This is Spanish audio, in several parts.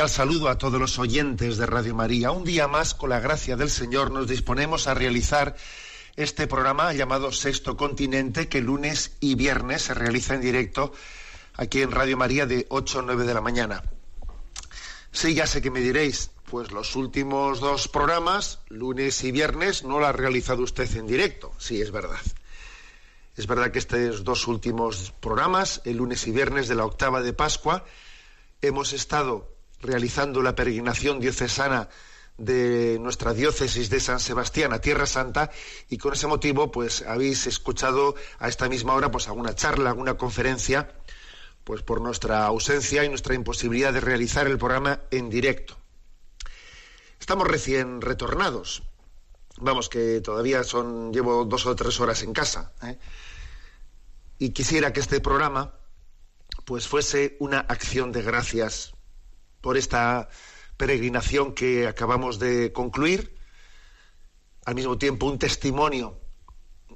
Cordial saludo a todos los oyentes de Radio María. Un día más, con la gracia del Señor, nos disponemos a realizar este programa llamado Sexto Continente, que lunes y viernes se realiza en directo aquí en Radio María de 8 a 9 de la mañana. Sí, ya sé que me diréis, pues los últimos dos programas, lunes y viernes, no lo ha realizado usted en directo. Sí, es verdad. Es verdad que estos dos últimos programas, el lunes y viernes de la octava de Pascua, hemos estado realizando la peregrinación diocesana de nuestra diócesis de San Sebastián a Tierra Santa y con ese motivo pues habéis escuchado a esta misma hora pues alguna charla, alguna conferencia pues por nuestra ausencia y nuestra imposibilidad de realizar el programa en directo. Estamos recién retornados. Vamos que todavía son llevo dos o tres horas en casa ¿eh? y quisiera que este programa pues fuese una acción de gracias por esta peregrinación que acabamos de concluir, al mismo tiempo un testimonio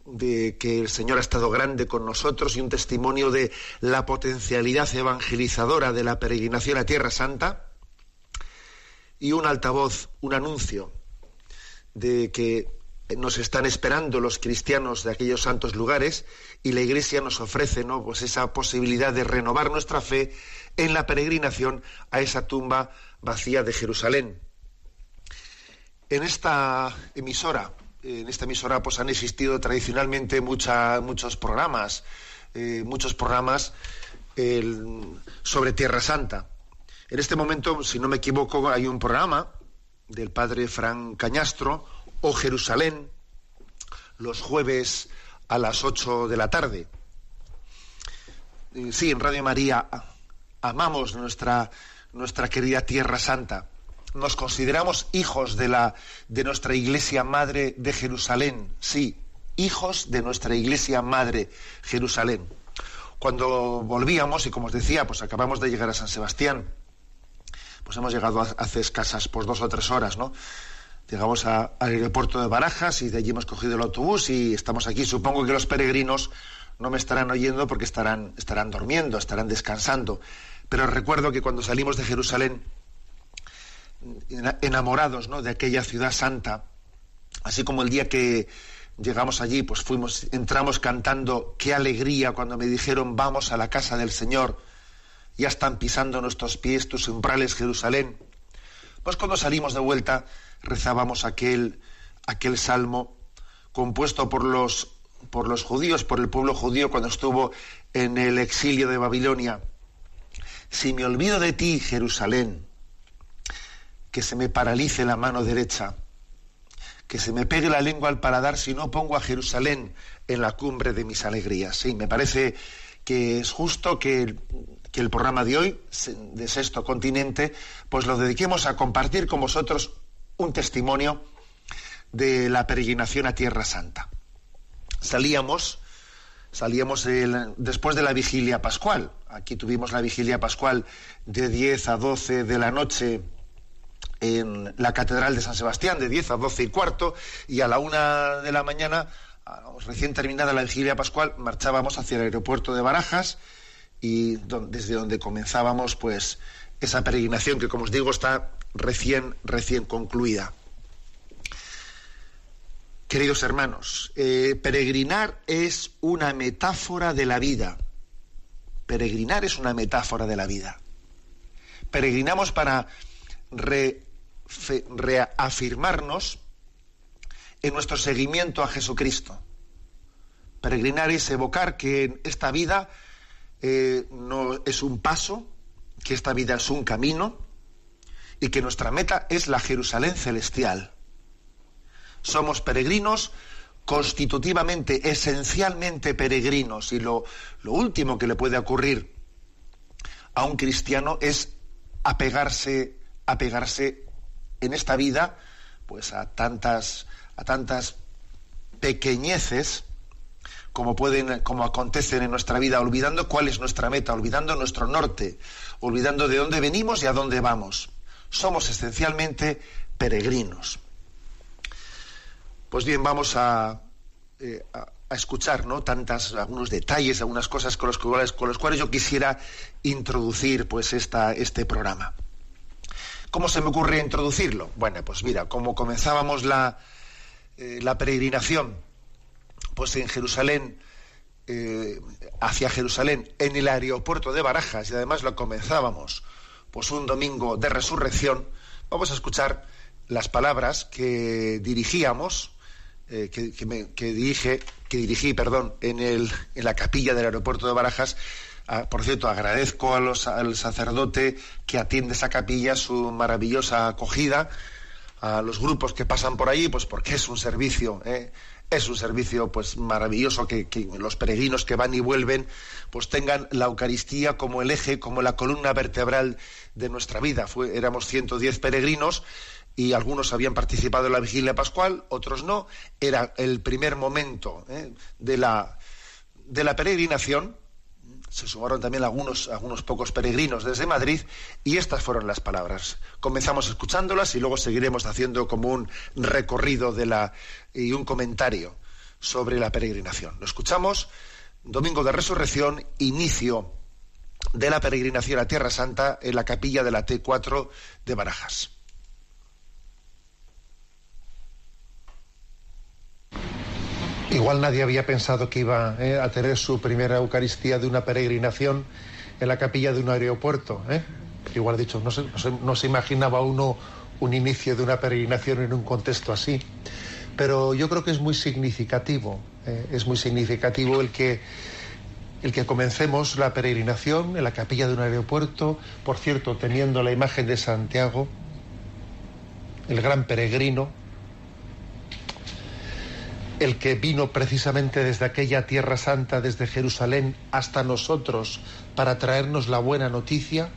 de que el Señor ha estado grande con nosotros y un testimonio de la potencialidad evangelizadora de la peregrinación a Tierra Santa y un altavoz, un anuncio de que nos están esperando los cristianos de aquellos santos lugares y la Iglesia nos ofrece ¿no? pues esa posibilidad de renovar nuestra fe en la peregrinación a esa tumba vacía de Jerusalén. En esta emisora, en esta emisora pues han existido tradicionalmente muchos programas, eh, muchos programas sobre Tierra Santa. En este momento, si no me equivoco, hay un programa del padre Fran Cañastro, o Jerusalén, los jueves a las 8 de la tarde. Eh, Sí, en Radio María amamos nuestra, nuestra querida Tierra Santa. Nos consideramos hijos de, la, de nuestra Iglesia Madre de Jerusalén. Sí, hijos de nuestra Iglesia Madre Jerusalén. Cuando volvíamos, y como os decía, pues acabamos de llegar a San Sebastián, pues hemos llegado hace escasas pues dos o tres horas, ¿no? Llegamos al aeropuerto de Barajas y de allí hemos cogido el autobús y estamos aquí. Supongo que los peregrinos no me estarán oyendo porque estarán, estarán durmiendo, estarán descansando. Pero recuerdo que cuando salimos de Jerusalén, ena- enamorados ¿no? de aquella ciudad santa, así como el día que llegamos allí, pues fuimos, entramos cantando qué alegría cuando me dijeron vamos a la casa del Señor, ya están pisando nuestros pies tus umbrales, Jerusalén. Pues cuando salimos de vuelta rezábamos aquel, aquel salmo compuesto por los, por los judíos, por el pueblo judío cuando estuvo en el exilio de Babilonia. Si me olvido de ti, Jerusalén, que se me paralice la mano derecha, que se me pegue la lengua al paladar si no pongo a Jerusalén en la cumbre de mis alegrías. Sí, me parece que es justo que el, que el programa de hoy, de Sexto Continente, pues lo dediquemos a compartir con vosotros un testimonio de la peregrinación a Tierra Santa. Salíamos, salíamos después de la vigilia pascual. Aquí tuvimos la vigilia pascual de 10 a 12 de la noche en la Catedral de San Sebastián, de 10 a 12 y cuarto, y a la una de la mañana recién terminada la vigilia pascual, marchábamos hacia el aeropuerto de Barajas y desde donde comenzábamos, pues, esa peregrinación que, como os digo, está recién, recién concluida. Queridos hermanos, eh, peregrinar es una metáfora de la vida. Peregrinar es una metáfora de la vida. Peregrinamos para reafirmarnos en nuestro seguimiento a Jesucristo. Peregrinar es evocar que esta vida eh, no es un paso, que esta vida es un camino y que nuestra meta es la Jerusalén celestial. Somos peregrinos constitutivamente, esencialmente peregrinos. Y lo, lo último que le puede ocurrir a un cristiano es apegarse, apegarse en esta vida pues a tantas a tantas pequeñeces como pueden como acontecen en nuestra vida olvidando cuál es nuestra meta olvidando nuestro norte olvidando de dónde venimos y a dónde vamos. Somos esencialmente peregrinos pues bien vamos a, eh, a, escuchar no tantas algunos detalles algunas cosas con los cuales con cuales yo quisiera introducir pues esta, este programa ¿Cómo se me ocurre introducirlo? Bueno, pues mira, como comenzábamos la, eh, la peregrinación, pues en Jerusalén, eh, hacia Jerusalén, en el aeropuerto de Barajas, y además lo comenzábamos, pues un domingo de resurrección, vamos a escuchar las palabras que dirigíamos, eh, que, que, dirige, que dirigí, perdón, en, el, en la capilla del aeropuerto de Barajas. Ah, por cierto, agradezco a los, al sacerdote que atiende esa capilla su maravillosa acogida a los grupos que pasan por ahí, pues porque es un servicio, ¿eh? es un servicio pues maravilloso que, los peregrinos que van y vuelven pues tengan la Eucaristía como el eje, como la columna vertebral de nuestra vida. Fue, éramos 110 peregrinos y algunos habían participado en la vigilia pascual, otros no. Era el primer momento ¿eh? de, la, de la peregrinación se sumaron también algunos, algunos pocos peregrinos desde Madrid y estas fueron las palabras. Comenzamos escuchándolas y luego seguiremos haciendo como un recorrido de la, y un comentario sobre la peregrinación. Lo escuchamos, Domingo de Resurrección, inicio de la peregrinación a Tierra Santa en la capilla de la T4 de Barajas. Igual nadie había pensado que iba eh, a tener su primera Eucaristía de una peregrinación en la capilla de un aeropuerto. ¿eh? Igual dicho, no se, no, se, imaginaba uno un inicio de una peregrinación en un contexto así. Pero yo creo que es muy significativo, ¿eh? es muy significativo el que, el que comencemos la peregrinación en la capilla de un aeropuerto, por cierto, teniendo la imagen de Santiago, el gran peregrino, el que vino precisamente desde aquella tierra santa, desde Jerusalén hasta nosotros, para traernos la buena noticia,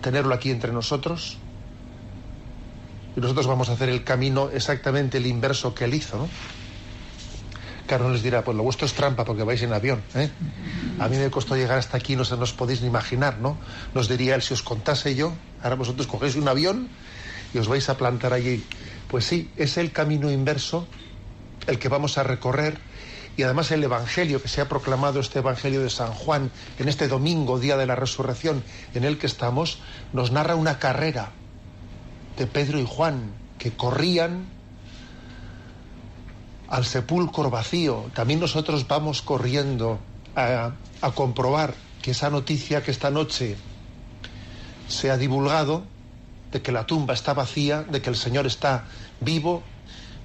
tenerlo aquí entre nosotros. Y nosotros vamos a hacer el camino exactamente el inverso que él hizo, ¿no? Claro, les dirá, pues lo vuestro es trampa porque vais en avión. ¿eh? A mí me costó llegar hasta aquí, no se nos podéis ni imaginar, ¿no? Nos diría él, si os contase yo, ahora vosotros cogéis un avión y os vais a plantar allí pues sí, es el camino inverso el que vamos a recorrer y además el Evangelio que se ha proclamado, este Evangelio de San Juan, en este domingo, día de la resurrección en el que estamos, nos narra una carrera de Pedro y Juan que corrían al sepulcro vacío. También nosotros vamos corriendo a, comprobar que esa noticia que esta noche se ha divulgado de que la tumba está vacía, de que el Señor está vivo.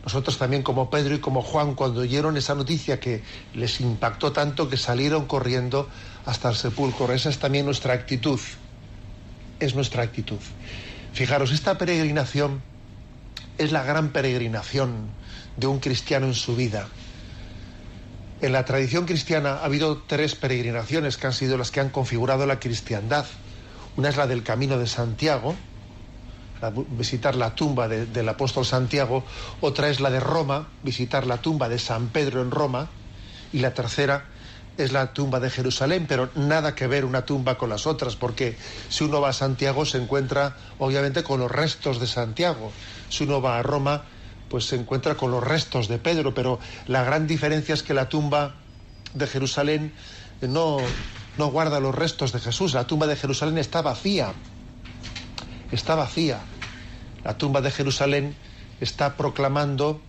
Nosotros también como Pedro y como Juan, cuando oyeron esa noticia que les impactó tanto que salieron corriendo hasta el sepulcro. Esa es también nuestra actitud. Es nuestra actitud. Fijaros, esta peregrinación es la gran peregrinación de un cristiano en su vida. En la tradición cristiana ha habido tres peregrinaciones que han sido las que han configurado la cristiandad. Una es la del Camino de Santiago, visitar la tumba del apóstol Santiago, otra es la de Roma, visitar la tumba de San Pedro en Roma, y la tercera es la tumba de Jerusalén, pero nada que ver una tumba con las otras, porque si uno va a Santiago se encuentra obviamente con los restos de Santiago, si uno va a Roma pues se encuentra con los restos de Pedro, pero la gran diferencia es que la tumba de Jerusalén no, guarda los restos de Jesús, la tumba de Jerusalén está vacía, está vacía. La tumba de Jerusalén está proclamando,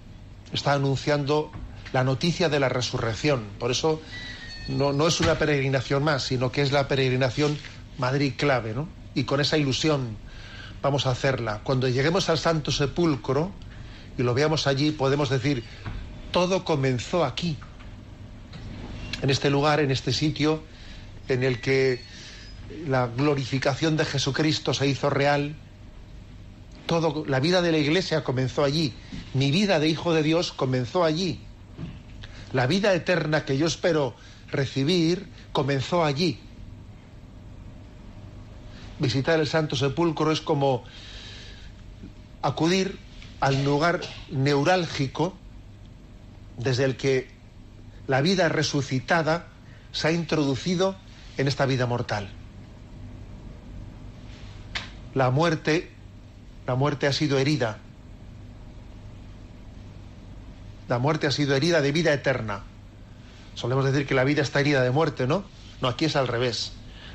está anunciando la noticia de la resurrección. Por eso no, no es una peregrinación más, sino que es la peregrinación Madrid clave, ¿no? Y con esa ilusión vamos a hacerla. Cuando lleguemos al Santo Sepulcro y lo veamos allí, podemos decir, todo comenzó aquí, en este lugar, en este sitio, en el que la glorificación de Jesucristo se hizo real. Todo, la vida de la iglesia comenzó allí. Mi vida de hijo de Dios comenzó allí. La vida eterna que yo espero recibir comenzó allí. Visitar el Santo Sepulcro es como acudir al lugar neurálgico desde el que la vida resucitada se ha introducido en esta vida mortal. La muerte, la muerte ha sido herida. La muerte ha sido herida de vida eterna. Solemos decir que la vida está herida de muerte, ¿no? No, aquí es al revés.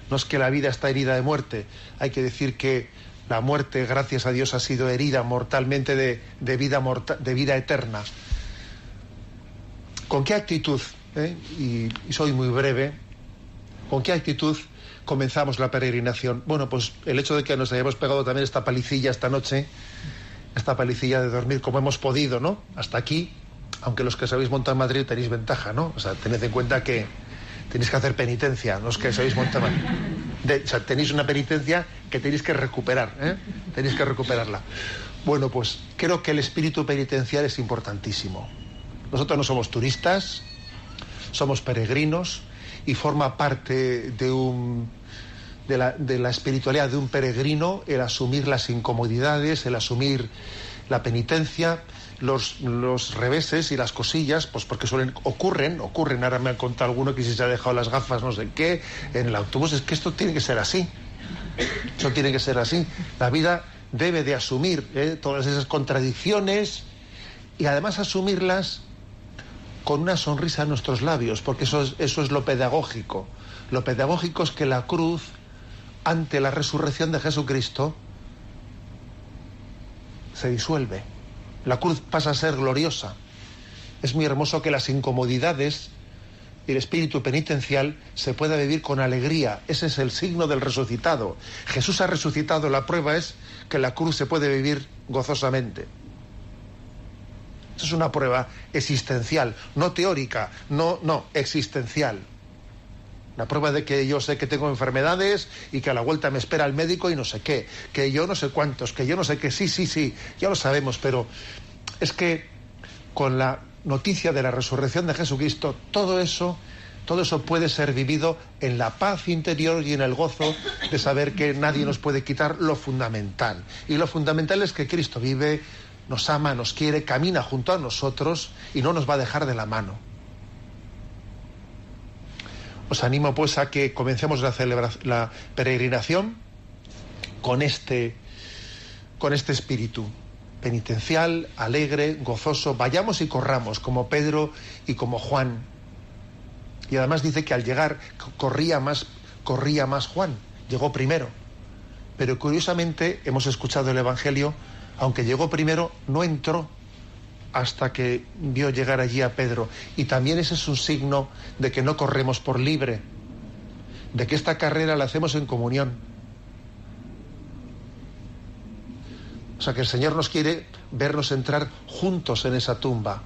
No es que la vida está herida de muerte. Hay que decir que la muerte, gracias a Dios, ha sido herida mortalmente de, de vida, eterna. ¿Con qué actitud? eh? y soy muy breve. ¿Con qué actitud comenzamos la peregrinación? Bueno, pues el hecho de que nos hayamos pegado también esta palicilla esta noche, esta palicilla de dormir como hemos podido, ¿no? Hasta aquí, aunque los que sabéis montar en Madrid tenéis ventaja, ¿no? O sea, tened en cuenta que tenéis que hacer penitencia, los que sabéis montar de, o sea, tenéis una penitencia que tenéis que recuperar, ¿eh? Tenéis que recuperarla. Bueno, pues creo que el espíritu penitencial es importantísimo. Nosotros no somos turistas, somos peregrinos y forma parte de un de la, de la, espiritualidad de un peregrino el asumir las incomodidades, el asumir la penitencia, los, los reveses y las cosillas, pues porque suelen, ocurren, ocurren, ahora me han contado alguno que si se ha dejado las gafas no sé qué, en el autobús, es que esto tiene que ser así, eso tiene que ser así, la vida debe de asumir ¿eh? todas esas contradicciones y además asumirlas con una sonrisa en nuestros labios, porque eso es, eso es lo pedagógico. Lo pedagógico es que la cruz, ante la resurrección de Jesucristo, se disuelve. La cruz pasa a ser gloriosa. Es muy hermoso que las incomodidades y el espíritu penitencial se pueda vivir con alegría. Ese es el signo del resucitado. Jesús ha resucitado. La prueba es que la cruz se puede vivir gozosamente. Esto es una prueba existencial, no teórica, no, no, existencial. La prueba de que yo sé que tengo enfermedades y que a la vuelta me espera el médico y no sé qué, que yo no sé cuántos, que yo no sé qué, sí, sí, sí, ya lo sabemos, pero es que con la noticia de la resurrección de Jesucristo, todo eso, todo eso puede ser vivido en la paz interior y en el gozo de saber que nadie nos puede quitar lo fundamental. Y lo fundamental es que Cristo vive, nos ama, nos quiere, camina junto a nosotros y no nos va a dejar de la mano. Os animo pues a que comencemos la, la peregrinación con este, con este espíritu penitencial, alegre, gozoso. Vayamos y corramos como Pedro y como Juan. Y además dice que al llegar corría más, corría más Juan, llegó primero. Pero curiosamente hemos escuchado el Evangelio, aunque llegó primero, no entró hasta que vio llegar allí a Pedro. Y también ese es un signo de que no corremos por libre, de que esta carrera la hacemos en comunión. O sea que el Señor nos quiere vernos entrar juntos en esa tumba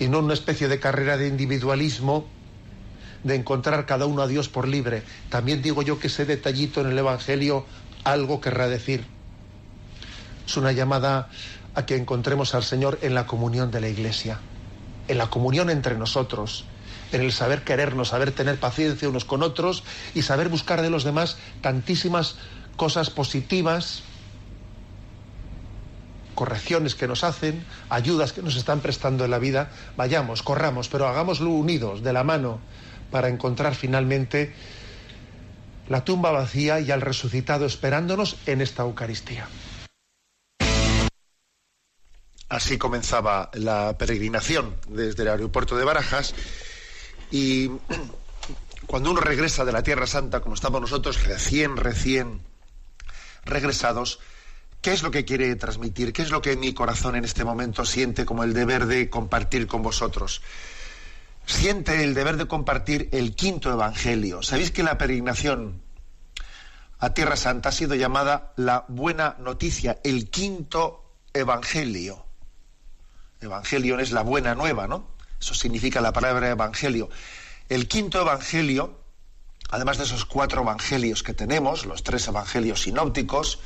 y no una especie de carrera de individualismo de encontrar cada uno a Dios por libre. También digo yo que ese detallito en el Evangelio algo querrá decir. Es una llamada a que encontremos al Señor en la comunión de la Iglesia, en la comunión entre nosotros, en el saber querernos, saber tener paciencia unos con otros y saber buscar de los demás tantísimas cosas positivas, correcciones que nos hacen, ayudas que nos están prestando en la vida. Vayamos, corramos, pero hagámoslo unidos, de la mano, para encontrar finalmente la tumba vacía y al resucitado esperándonos en esta Eucaristía. Así comenzaba la peregrinación desde el aeropuerto de Barajas y cuando uno regresa de la Tierra Santa, como estamos nosotros, recién, recién regresados, ¿qué es lo que quiere transmitir? ¿Qué es lo que mi corazón en este momento siente como el deber de compartir con vosotros? Siente el deber de compartir el quinto evangelio. ¿Sabéis que la peregrinación a Tierra Santa ha sido llamada la buena noticia, el quinto evangelio? Evangelion es la buena nueva, ¿no? Eso significa la palabra evangelio. El quinto evangelio, además de esos cuatro evangelios que tenemos, los tres evangelios sinópticos,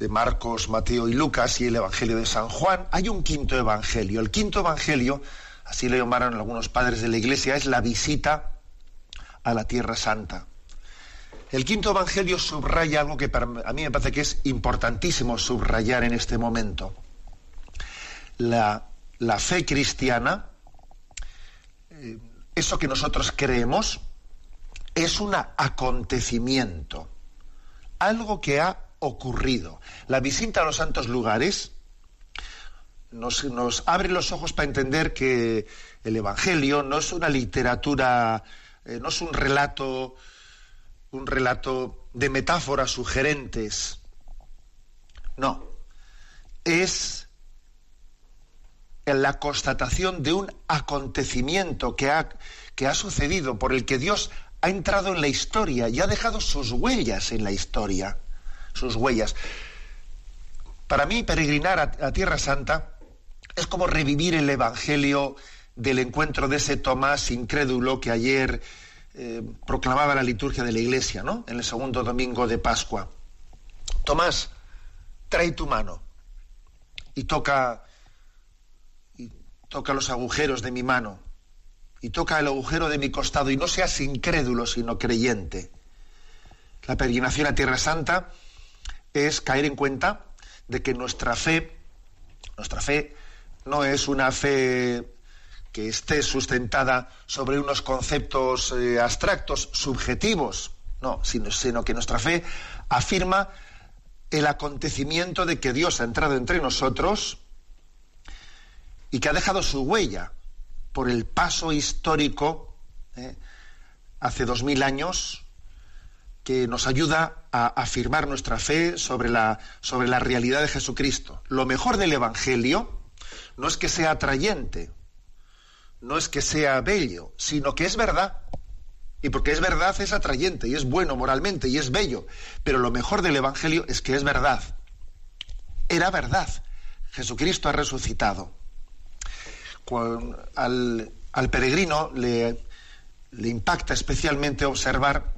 de Marcos, Mateo y Lucas, y el evangelio de San Juan, hay un quinto evangelio. El quinto evangelio, así le llamaron algunos padres de la iglesia, es la visita a la Tierra Santa. El quinto evangelio subraya algo que para, a mí me parece que es importantísimo subrayar en este momento la, fe cristiana, eh, eso que nosotros creemos, es un acontecimiento, algo que ha ocurrido. La visita a los santos lugares nos, abre los ojos para entender que el Evangelio no es una literatura, eh, no es un relato, un relato de metáforas sugerentes. No, es en la constatación de un acontecimiento que ha, que ha sucedido, por el que Dios ha entrado en la historia y ha dejado sus huellas en la historia, sus huellas. Para mí, peregrinar a, Tierra Santa es como revivir el Evangelio del encuentro de ese Tomás incrédulo que ayer eh, proclamaba la liturgia de la Iglesia, ¿no? En el segundo domingo de Pascua. Tomás, trae tu mano y toca toca los agujeros de mi mano y toca el agujero de mi costado y no seas incrédulo sino creyente. La peregrinación a Tierra Santa es caer en cuenta de que nuestra fe, nuestra fe no es una fe que esté sustentada sobre unos conceptos eh, abstractos, subjetivos, no, sino, sino que nuestra fe afirma el acontecimiento de que Dios ha entrado entre nosotros y que ha dejado su huella por el paso histórico ¿eh? hace dos mil años que nos ayuda a afirmar nuestra fe sobre la, sobre la realidad de Jesucristo. Lo mejor del Evangelio no es que sea atrayente, no es que sea bello, sino que es verdad. Y porque es verdad es atrayente y es bueno moralmente y es bello. Pero lo mejor del Evangelio es que es verdad. Era verdad. Jesucristo ha resucitado al, peregrino le, impacta especialmente observar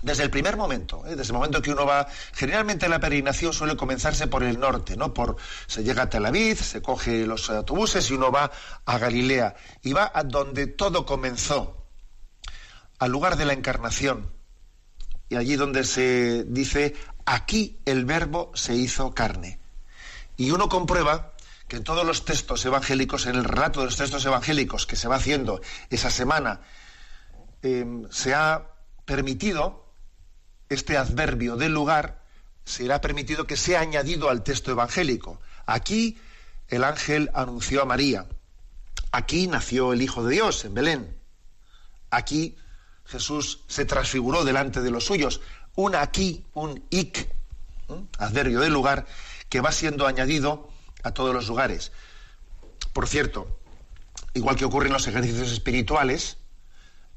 desde el primer momento, ¿eh? desde el momento que uno va, generalmente la peregrinación suele comenzarse por el norte, ¿no? Por, se llega a Tel Aviv, se coge los autobuses y uno va a Galilea y va a donde todo comenzó, al lugar de la encarnación. Y allí donde se dice, aquí el verbo se hizo carne. Y uno comprueba que en todos los textos evangélicos, en el relato de los textos evangélicos que se va haciendo esa semana, em, se ha permitido este adverbio del lugar, se ha permitido que sea añadido al texto evangélico. Aquí el ángel anunció a María. Aquí nació el Hijo de Dios, en Belén. Aquí Jesús se transfiguró delante de los suyos. Un aquí, un ik, adverbio del lugar, que va siendo añadido a todos los lugares. Por cierto, igual que ocurre en los ejercicios espirituales,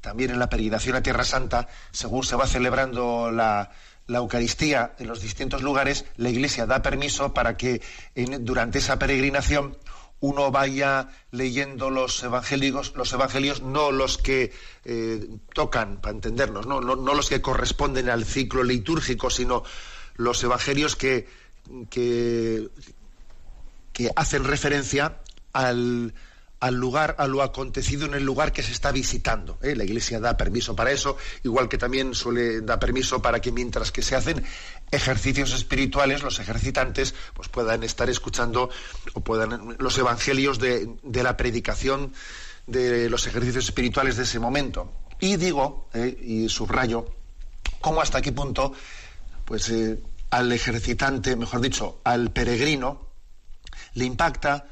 también en la peregrinación a Tierra Santa, según se va celebrando la, Eucaristía en los distintos lugares, la Iglesia da permiso para que durante esa peregrinación uno vaya leyendo los evangélicos, los evangelios, no los que eh, tocan, para entendernos, no, no, los que corresponden al ciclo litúrgico, sino los evangelios que, que, que hacen referencia al, lugar, a lo acontecido en el lugar que se está visitando. ¿eh? La Iglesia da permiso para eso, igual que también suele dar permiso para que mientras que se hacen ejercicios espirituales, los ejercitantes pues puedan estar escuchando o puedan los evangelios de, la predicación de los ejercicios espirituales de ese momento. Y digo, ¿eh? y subrayo, cómo hasta qué punto, pues eh, al ejercitante, mejor dicho, al peregrino, le impacta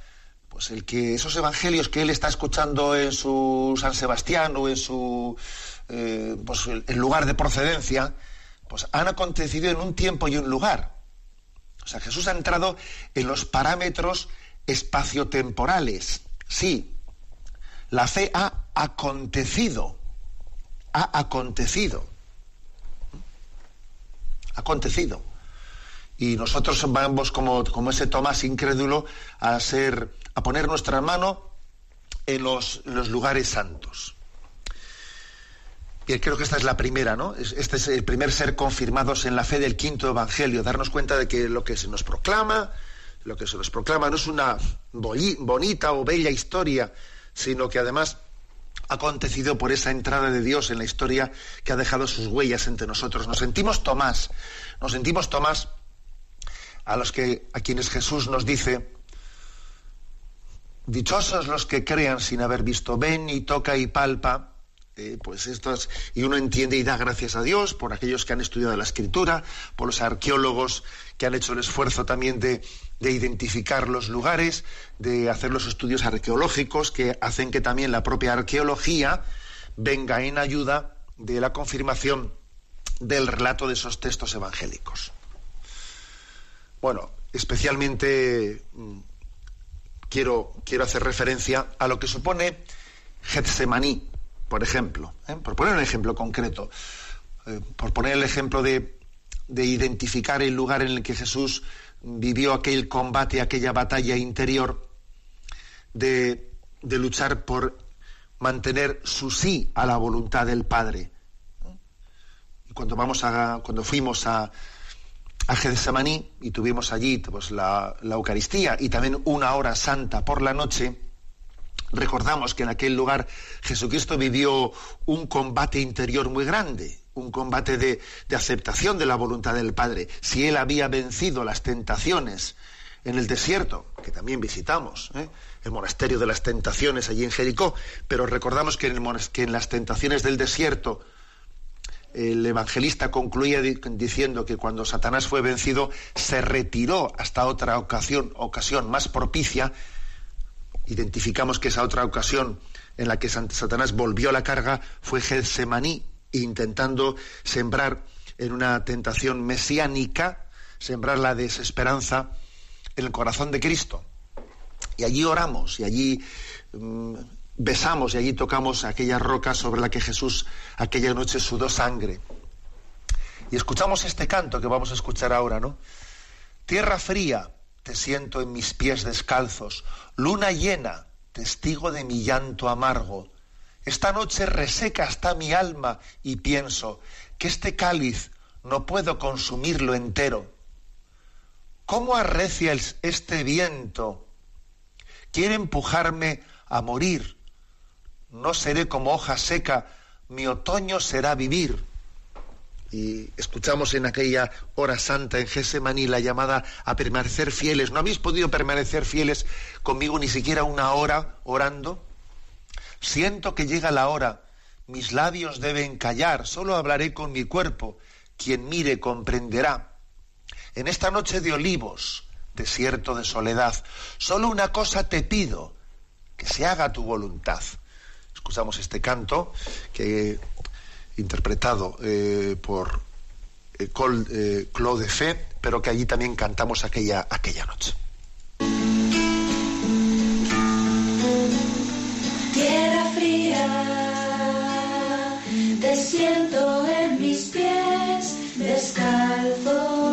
pues el que esos evangelios que él está escuchando en su San Sebastián o en su eh, pues, el lugar de procedencia, pues han acontecido en un tiempo y un lugar. O sea, Jesús ha entrado en los parámetros espaciotemporales. Sí, la fe ha acontecido, ha acontecido, acontecido. Y nosotros vamos como, como ese Tomás incrédulo a ser, a poner nuestra mano en los, los lugares santos. Y creo que esta es la primera, ¿no? Este es el primer ser confirmados en la fe del quinto evangelio, darnos cuenta de que lo que se nos proclama, lo que se nos proclama no es una bonita o bella historia, sino que además ha acontecido por esa entrada de Dios en la historia que ha dejado sus huellas entre nosotros. Nos sentimos Tomás, nos sentimos Tomás a los que a quienes Jesús nos dice dichosos los que crean sin haber visto, ven y toca y palpa eh, pues estas, y uno entiende y da gracias a Dios por aquellos que han estudiado la escritura, por los arqueólogos que han hecho el esfuerzo también de, de identificar los lugares, de hacer los estudios arqueológicos que hacen que también la propia arqueología venga en ayuda de la confirmación del relato de esos textos evangélicos. Bueno, especialmente mm, quiero, quiero hacer referencia a lo que supone Getsemaní por ejemplo, ¿eh? por poner un ejemplo concreto, eh, por poner el ejemplo de, identificar el lugar en el que Jesús vivió aquel combate, aquella batalla interior, de, luchar por mantener su sí a la voluntad del Padre. Y cuando, vamos a, cuando fuimos a, a Getsemaní y tuvimos allí pues, la, la Eucaristía y también una hora santa por la noche, Recordamos que en aquel lugar Jesucristo vivió un combate interior muy grande, un combate de, aceptación de la voluntad del Padre. Si Él había vencido las tentaciones en el desierto, que también visitamos, ¿eh? el monasterio de las tentaciones allí en Jericó, pero recordamos que en, que en las tentaciones del desierto el evangelista concluía diciendo que cuando Satanás fue vencido se retiró hasta otra ocasión, ocasión más propicia identificamos que esa otra ocasión en la que Satanás volvió a la carga fue Getsemaní, intentando sembrar en una tentación mesiánica, sembrar la desesperanza en el corazón de Cristo. Y allí oramos, y allí mm, besamos, y allí tocamos aquella roca sobre la que Jesús aquella noche sudó sangre. Y escuchamos este canto que vamos a escuchar ahora, ¿no? Tierra fría, te siento en mis pies descalzos, luna llena, testigo de mi llanto amargo. Esta noche reseca está mi alma y pienso que este cáliz no puedo consumirlo entero. ¿Cómo arrecia este viento? Quiere empujarme a morir. No seré como hoja seca, mi otoño será vivir y escuchamos en aquella hora santa en Gesemaní la llamada a permanecer fieles. ¿No habéis podido permanecer fieles conmigo ni siquiera una hora orando? Siento que llega la hora, mis labios deben callar, solo hablaré con mi cuerpo, quien mire comprenderá. En esta noche de olivos, desierto de soledad, solo una cosa te pido, que se haga tu voluntad. Escuchamos este canto que interpretado eh, por eh, eh, Claude Fe, pero que allí también cantamos aquella, aquella noche. Tierra fría, te siento en mis pies descalzo.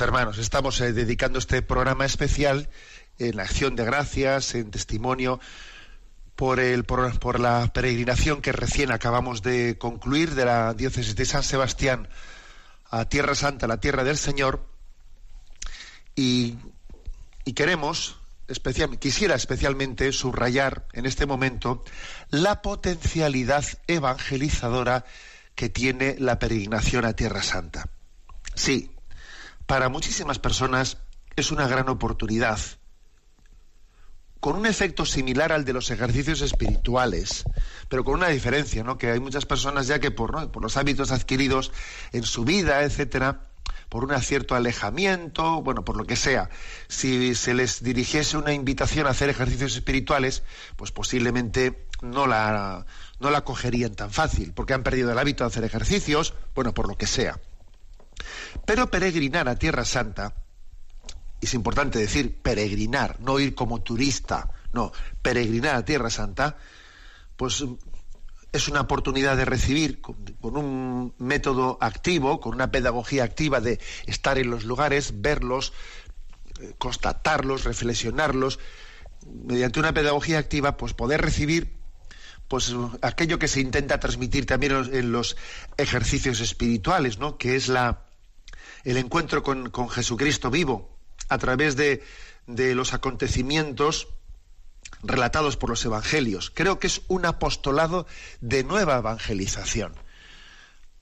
Hermanos, estamos eh, dedicando este programa especial en acción de gracias, en testimonio por, el, por, la peregrinación que recién acabamos de concluir de la diócesis de San Sebastián a Tierra Santa, la tierra del Señor, y, y queremos, especial, quisiera especialmente subrayar en este momento la potencialidad evangelizadora que tiene la peregrinación a Tierra Santa. Sí, para muchísimas personas es una gran oportunidad, con un efecto similar al de los ejercicios espirituales, pero con una diferencia, ¿no? Que hay muchas personas ya que por, ¿no? por los hábitos adquiridos en su vida, etcétera, por un cierto alejamiento, bueno, por lo que sea, si se les dirigiese una invitación a hacer ejercicios espirituales, pues posiblemente no la, no la cogerían tan fácil, porque han perdido el hábito de hacer ejercicios, bueno, por lo que sea. Pero peregrinar a Tierra Santa, y es importante decir peregrinar, no ir como turista, no, peregrinar a Tierra Santa, pues es una oportunidad de recibir con, un método activo, con una pedagogía activa de estar en los lugares, verlos, eh, constatarlos, reflexionarlos, mediante una pedagogía activa, pues poder recibir pues aquello que se intenta transmitir también en los ejercicios espirituales, ¿no? que es la, el encuentro con, con Jesucristo vivo a través de, de, los acontecimientos relatados por los evangelios. Creo que es un apostolado de nueva evangelización.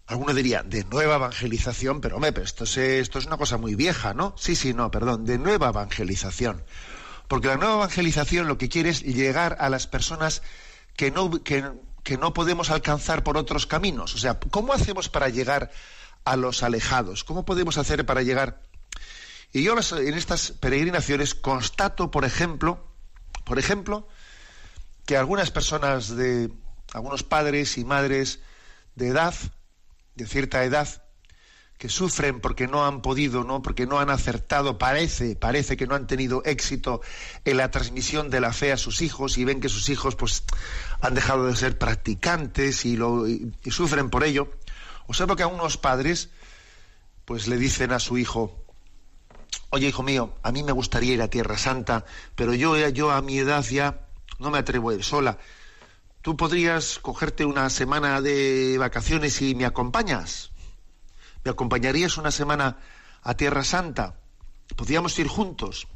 Alguno diría, de nueva evangelización, pero hombre, pero esto, es, esto es una cosa muy vieja, ¿no? Sí, sí, no, perdón, de nueva evangelización. Porque la nueva evangelización lo que quiere es llegar a las personas que no, que, que no podemos alcanzar por otros caminos. O sea, ¿cómo hacemos para llegar a los alejados? ¿Cómo podemos hacer para llegar? Y yo en estas peregrinaciones constato, por ejemplo, por ejemplo, que algunas personas de algunos padres y madres de edad, de cierta edad, que sufren porque no han podido, ¿no? porque no han acertado, parece, parece que no han tenido éxito en la transmisión de la fe a sus hijos y ven que sus hijos pues han dejado de ser practicantes y, lo, y, y sufren por ello. Observo que a unos padres pues le dicen a su hijo, oye hijo mío, a mí me gustaría ir a Tierra Santa, pero yo, yo a mi edad ya no me atrevo a ir sola. ¿Tú podrías cogerte una semana de vacaciones y me acompañas? ¿Me acompañarías una semana a Tierra Santa? ¿Podríamos ir juntos?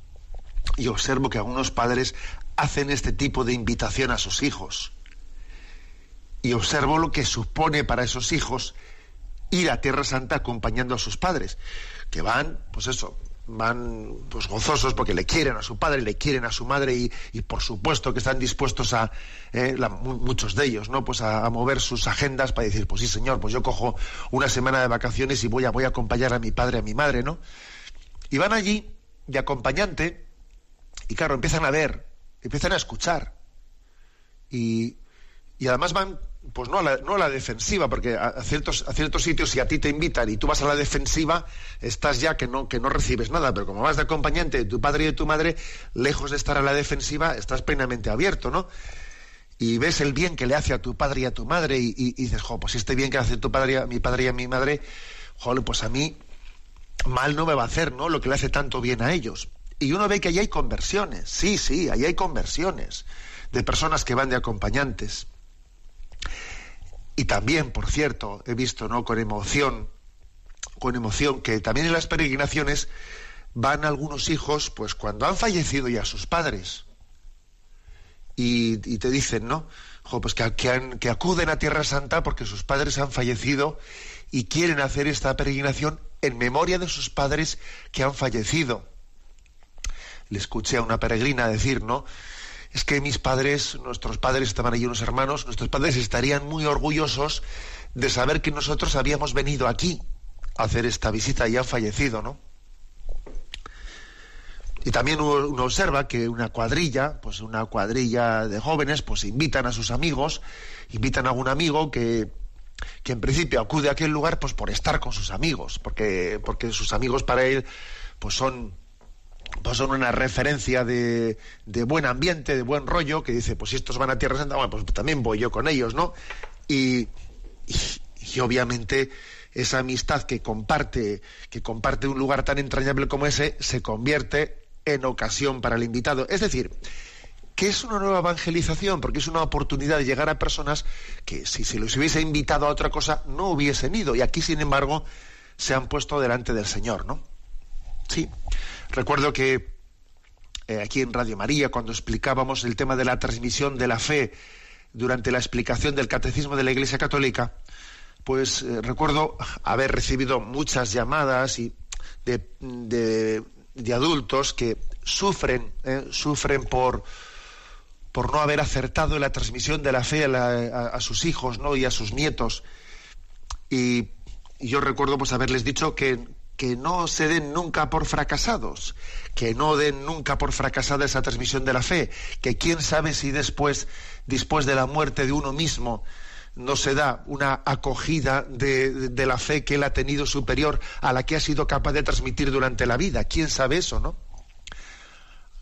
Y observo que algunos padres hacen este tipo de invitación a sus hijos. Y observo lo que supone para esos hijos ir a Tierra Santa acompañando a sus padres, que van, pues eso, van pues gozosos porque le quieren a su padre, le quieren a su madre y, y por supuesto que están dispuestos a eh, muchos de ellos, ¿no? Pues a, a, mover sus agendas para decir, pues sí señor, pues yo cojo una semana de vacaciones y voy a voy a acompañar a mi padre, a mi madre, ¿no? Y van allí de acompañante y claro empiezan a ver, empiezan a escuchar y, y además van pues no a la, no a la defensiva, porque a, ciertos, a ciertos sitios si a ti te invitan y tú vas a la defensiva, estás ya que no, que no recibes nada, pero como vas de acompañante de tu padre y de tu madre, lejos de estar a la defensiva, estás plenamente abierto, ¿no? Y ves el bien que le hace a tu padre y a tu madre y dices, jo, pues este bien que hace tu padre, a mi padre y a mi madre, joder, pues a mí mal no me va a hacer, ¿no? Lo que le hace tanto bien a ellos. Y uno ve que ahí hay conversiones, sí, sí, ahí hay conversiones de personas que van de acompañantes. Y también, por cierto, he visto, ¿no? Con emoción, con emoción, que también en las peregrinaciones van algunos hijos, pues cuando han fallecido ya sus padres. Y, te dicen, ¿no? Pues que, que, han, que acuden a Tierra Santa porque sus padres han fallecido y quieren hacer esta peregrinación en memoria de sus padres que han fallecido. Le escuché a una peregrina decir, ¿no? Es que mis padres, nuestros padres estaban allí unos hermanos, nuestros padres estarían muy orgullosos de saber que nosotros habíamos venido aquí a hacer esta visita y han fallecido, ¿no? Y también uno observa que una cuadrilla, pues una cuadrilla de jóvenes, pues invitan a sus amigos, invitan a algún amigo que, que en principio acude a aquel lugar pues por estar con sus amigos, porque, porque sus amigos para él pues son pues son una referencia de, de buen ambiente, de buen rollo, que dice, pues si estos van a Tierra Santa, bueno, pues también voy yo con ellos, ¿no? Y, y, y obviamente esa amistad que comparte, que comparte un lugar tan entrañable como ese, se convierte en ocasión para el invitado. Es decir, que es una nueva evangelización, porque es una oportunidad de llegar a personas que si se les hubiese invitado a otra cosa no hubiesen ido. Y aquí, sin embargo, se han puesto delante del Señor, ¿no? Sí. Recuerdo que eh, aquí en Radio María, cuando explicábamos el tema de la transmisión de la fe durante la explicación del catecismo de la Iglesia Católica, pues eh, recuerdo haber recibido muchas llamadas y de, adultos que sufren, eh, sufren por, por no haber acertado en la transmisión de la fe a, la- a sus hijos ¿no? y a sus nietos. Y, y yo recuerdo pues haberles dicho que, que no se den nunca por fracasados, que no den nunca por fracasada esa transmisión de la fe, que quién sabe si después, después de la muerte de uno mismo, no se da una acogida de, la fe que él ha tenido superior a la que ha sido capaz de transmitir durante la vida. ¿Quién sabe eso, no?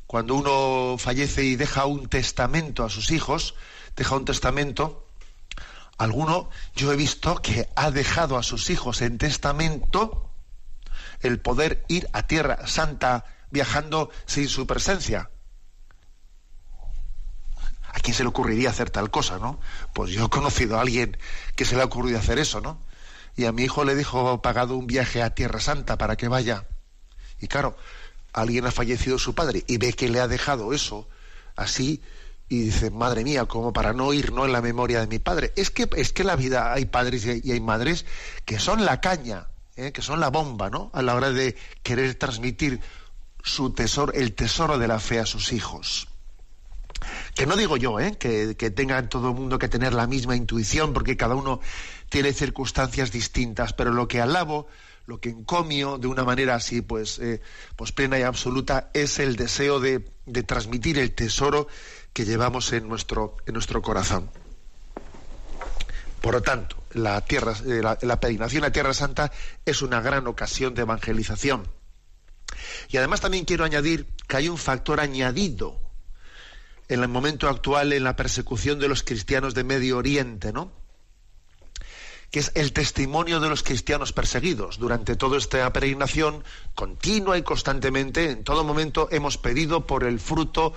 Cuando uno fallece y deja un testamento a sus hijos, deja un testamento, alguno yo he visto que ha dejado a sus hijos en testamento el poder ir a Tierra Santa viajando sin su presencia. ¿A quién se le ocurriría hacer tal cosa, no? Pues yo he conocido a alguien que se le ha ocurrido hacer eso, ¿no? Y a mi hijo le dijo pagado un viaje a Tierra Santa para que vaya. Y claro, alguien ha fallecido su padre y ve que le ha dejado eso así y dice, madre mía, como para no ir no en la memoria de mi padre. Es que es que en la vida hay padres y hay, y hay madres que son la caña, ¿eh? que son la bomba, ¿no? A la hora de querer transmitir su tesoro, el tesoro de la fe a sus hijos. Que no digo yo, ¿eh? que, que tenga todo el mundo que tener la misma intuición, porque cada uno tiene circunstancias distintas, pero lo que alabo, lo que encomio de una manera así, pues, eh, pues plena y absoluta, es el deseo de, de transmitir el tesoro que llevamos en nuestro, en nuestro corazón. Por lo tanto, la, tierra, eh, la, la peregrinación a Tierra Santa es una gran ocasión de evangelización. Y además también quiero añadir que hay un factor añadido en el momento actual en la persecución de los cristianos de Medio Oriente, ¿no? que es el testimonio de los cristianos perseguidos. Durante toda esta peregrinación, continua y constantemente, en todo momento, hemos pedido por el fruto,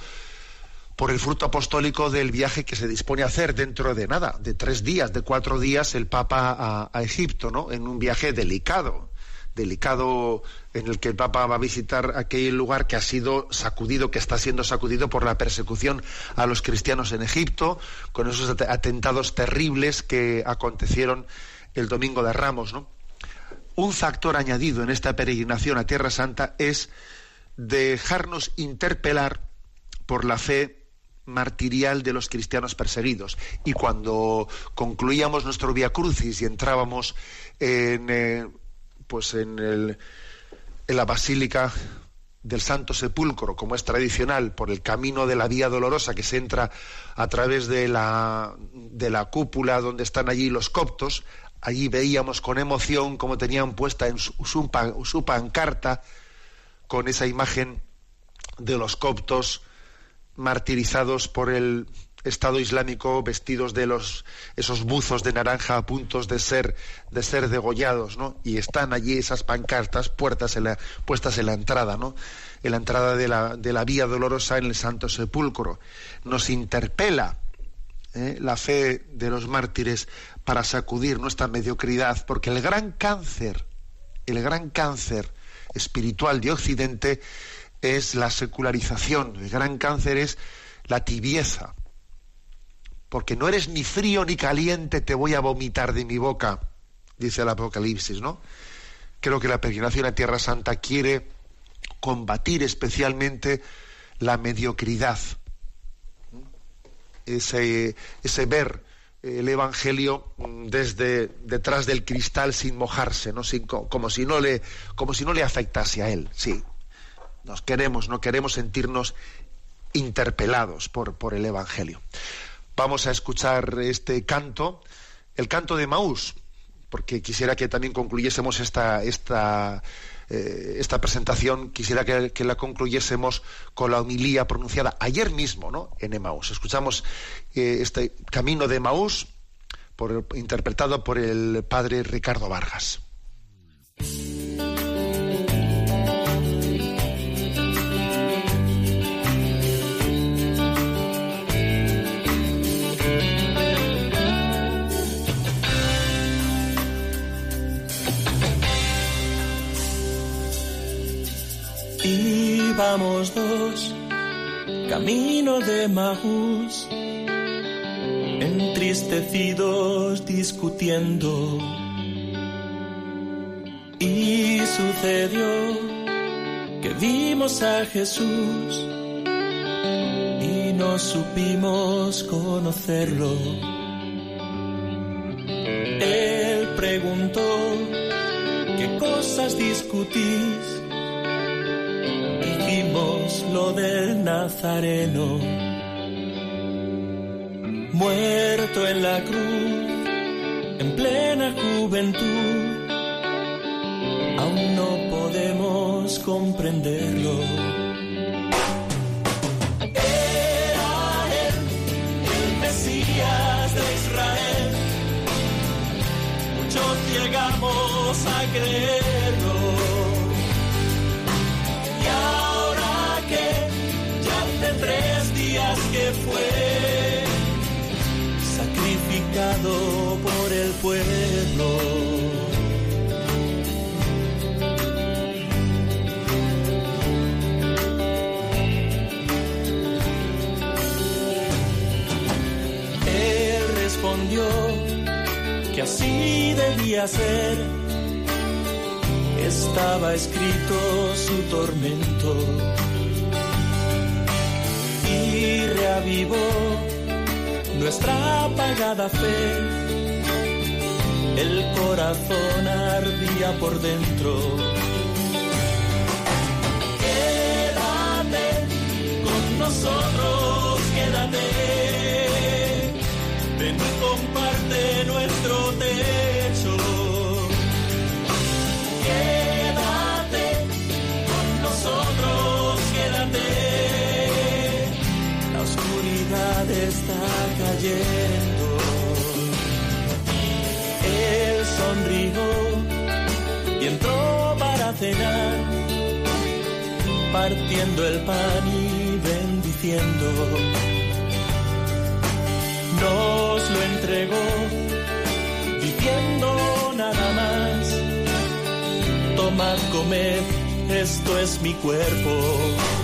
por el fruto apostólico del viaje que se dispone a hacer dentro de nada, de tres días, de cuatro días, el Papa a, Egipto, ¿no? En un viaje delicado, delicado en el que el Papa va a visitar aquel lugar que ha sido sacudido, que está siendo sacudido por la persecución a los cristianos en Egipto, con esos at- atentados terribles que acontecieron el domingo de Ramos, ¿no? Un factor añadido en esta peregrinación a Tierra Santa es dejarnos interpelar por la fe martirial de los cristianos perseguidos. Y cuando concluíamos nuestro Via Crucis y entrábamos en, eh, pues en, el- en la Basílica del Santo Sepulcro, como es tradicional, por el camino de la Vía Dolorosa que se entra a través de la, de la cúpula donde están allí los coptos, allí veíamos con emoción cómo tenían puesta en su, su pan- su pancarta con esa imagen de los coptos martirizados por el Estado Islámico vestidos de los esos buzos de naranja a puntos de ser de ser degollados, ¿no? Y están allí esas pancartas puertas en la- puestas en la entrada, ¿no? En la entrada de la, de la vía dolorosa en el Santo Sepulcro. Nos interpela ¿eh? la fe de los mártires para sacudir nuestra mediocridad, porque el gran cáncer, el gran cáncer espiritual de Occidente es la secularización, el gran cáncer es la tibieza, porque no eres ni frío ni caliente, te voy a vomitar de mi boca, dice el Apocalipsis, ¿no? Creo que la peregrinación a Tierra Santa quiere combatir especialmente la mediocridad, ese, ese ver el evangelio mm, desde detrás del cristal sin mojarse, ¿no? Como si no le como si no le afectase a él, sí. Nos queremos, no queremos sentirnos interpelados por, el Evangelio. Vamos a escuchar este canto, el canto de Maús, porque quisiera que también concluyésemos esta, esta, eh, esta presentación, quisiera que, que, la concluyésemos con la homilía pronunciada ayer mismo ¿no? en Emaús. Escuchamos eh, este camino de Emaús por, interpretado por el padre Ricardo Vargas. Íbamos dos, camino de Maús, entristecidos discutiendo. Y sucedió que vimos a Jesús y no supimos conocerlo. Él preguntó, ¿qué cosas discutís? Lo del Nazareno, muerto en la cruz, en plena juventud aún no podemos comprenderlo. Era él, el Mesías de Israel. Muchos llegamos a creerlo. Así debía ser. Estaba escrito su tormento y reavivó nuestra apagada fe. El corazón ardía por dentro. Quédate con nosotros, cayendo. Él sonrió y entró para cenar, partiendo el pan y bendiciendo nos lo entregó, diciendo nada más, tomad, comed, esto es mi cuerpo.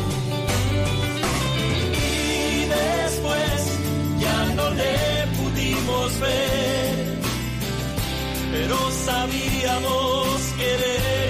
Pero sabíamos que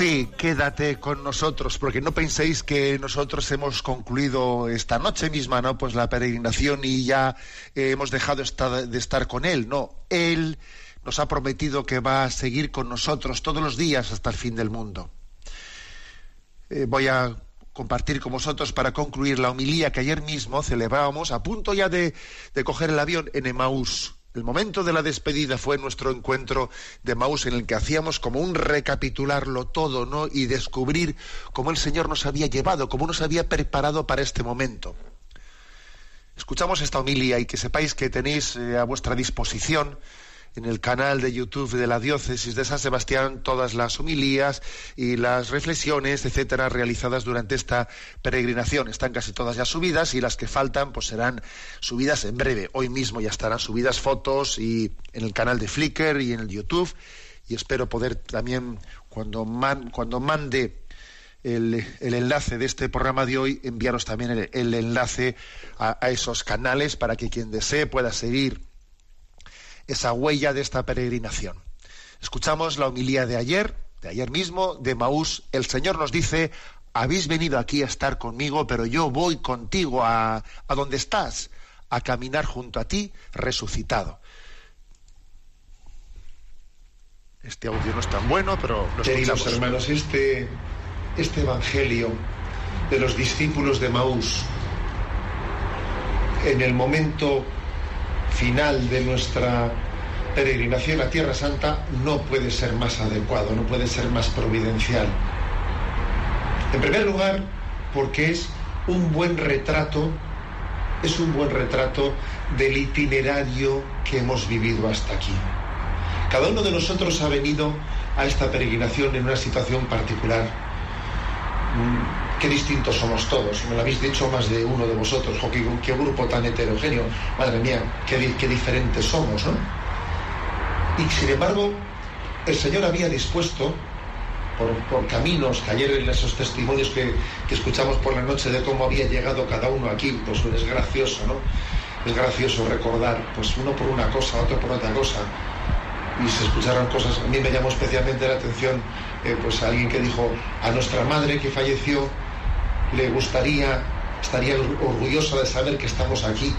Sí, quédate con nosotros, porque no penséis que nosotros hemos concluido esta noche misma, ¿no? Pues la peregrinación y ya eh, hemos dejado de estar con Él. No, Él nos ha prometido que va a seguir con nosotros todos los días hasta el fin del mundo. Eh, voy a compartir con vosotros para concluir la homilía que ayer mismo celebrábamos a punto ya de, de coger el avión en Emaús. El momento de la despedida fue nuestro encuentro de Maús en el que hacíamos como un recapitularlo todo, ¿no? Y descubrir cómo el Señor nos había llevado, cómo nos había preparado para este momento. Escuchamos esta homilía y que sepáis que tenéis eh, a vuestra disposición en el canal de YouTube de la diócesis de San Sebastián todas las homilías y las reflexiones, etcétera, realizadas durante esta peregrinación. Están casi todas ya subidas y las que faltan pues serán subidas en breve. Hoy mismo ya estarán subidas fotos y en el canal de Flickr y en el YouTube y espero poder también cuando cuando mande el, enlace de este programa de hoy, enviaros también el, enlace a, esos canales para que quien desee pueda seguir esa huella de esta peregrinación. Escuchamos la homilía de ayer, de ayer mismo, de Maús. El Señor nos dice, habéis venido aquí a estar conmigo, pero yo voy contigo a, a donde estás, a caminar junto a ti, resucitado. Este audio no es tan bueno, pero lo Queridos hermanos, este este Evangelio de los discípulos de Maús en el momento final de nuestra peregrinación a Tierra Santa no puede ser más adecuado, no puede ser más providencial. En primer lugar, porque es un buen retrato, es un buen retrato del itinerario que hemos vivido hasta aquí. Cada uno de nosotros ha venido a esta peregrinación en una situación particular qué distintos somos todos. Me lo habéis dicho más de uno de vosotros. qué, grupo tan heterogéneo. Madre mía, qué, diferentes somos, ¿no? Y sin embargo, el Señor había dispuesto por, caminos, que ayer en esos testimonios que, escuchamos por la noche de cómo había llegado cada uno aquí, pues es gracioso, ¿no? Es gracioso recordar, pues uno por una cosa, otro por otra cosa, y se escucharon cosas. A mí me llamó especialmente la atención eh, pues alguien que dijo a nuestra madre que falleció le gustaría, estaría orgullosa de saber que estamos aquí.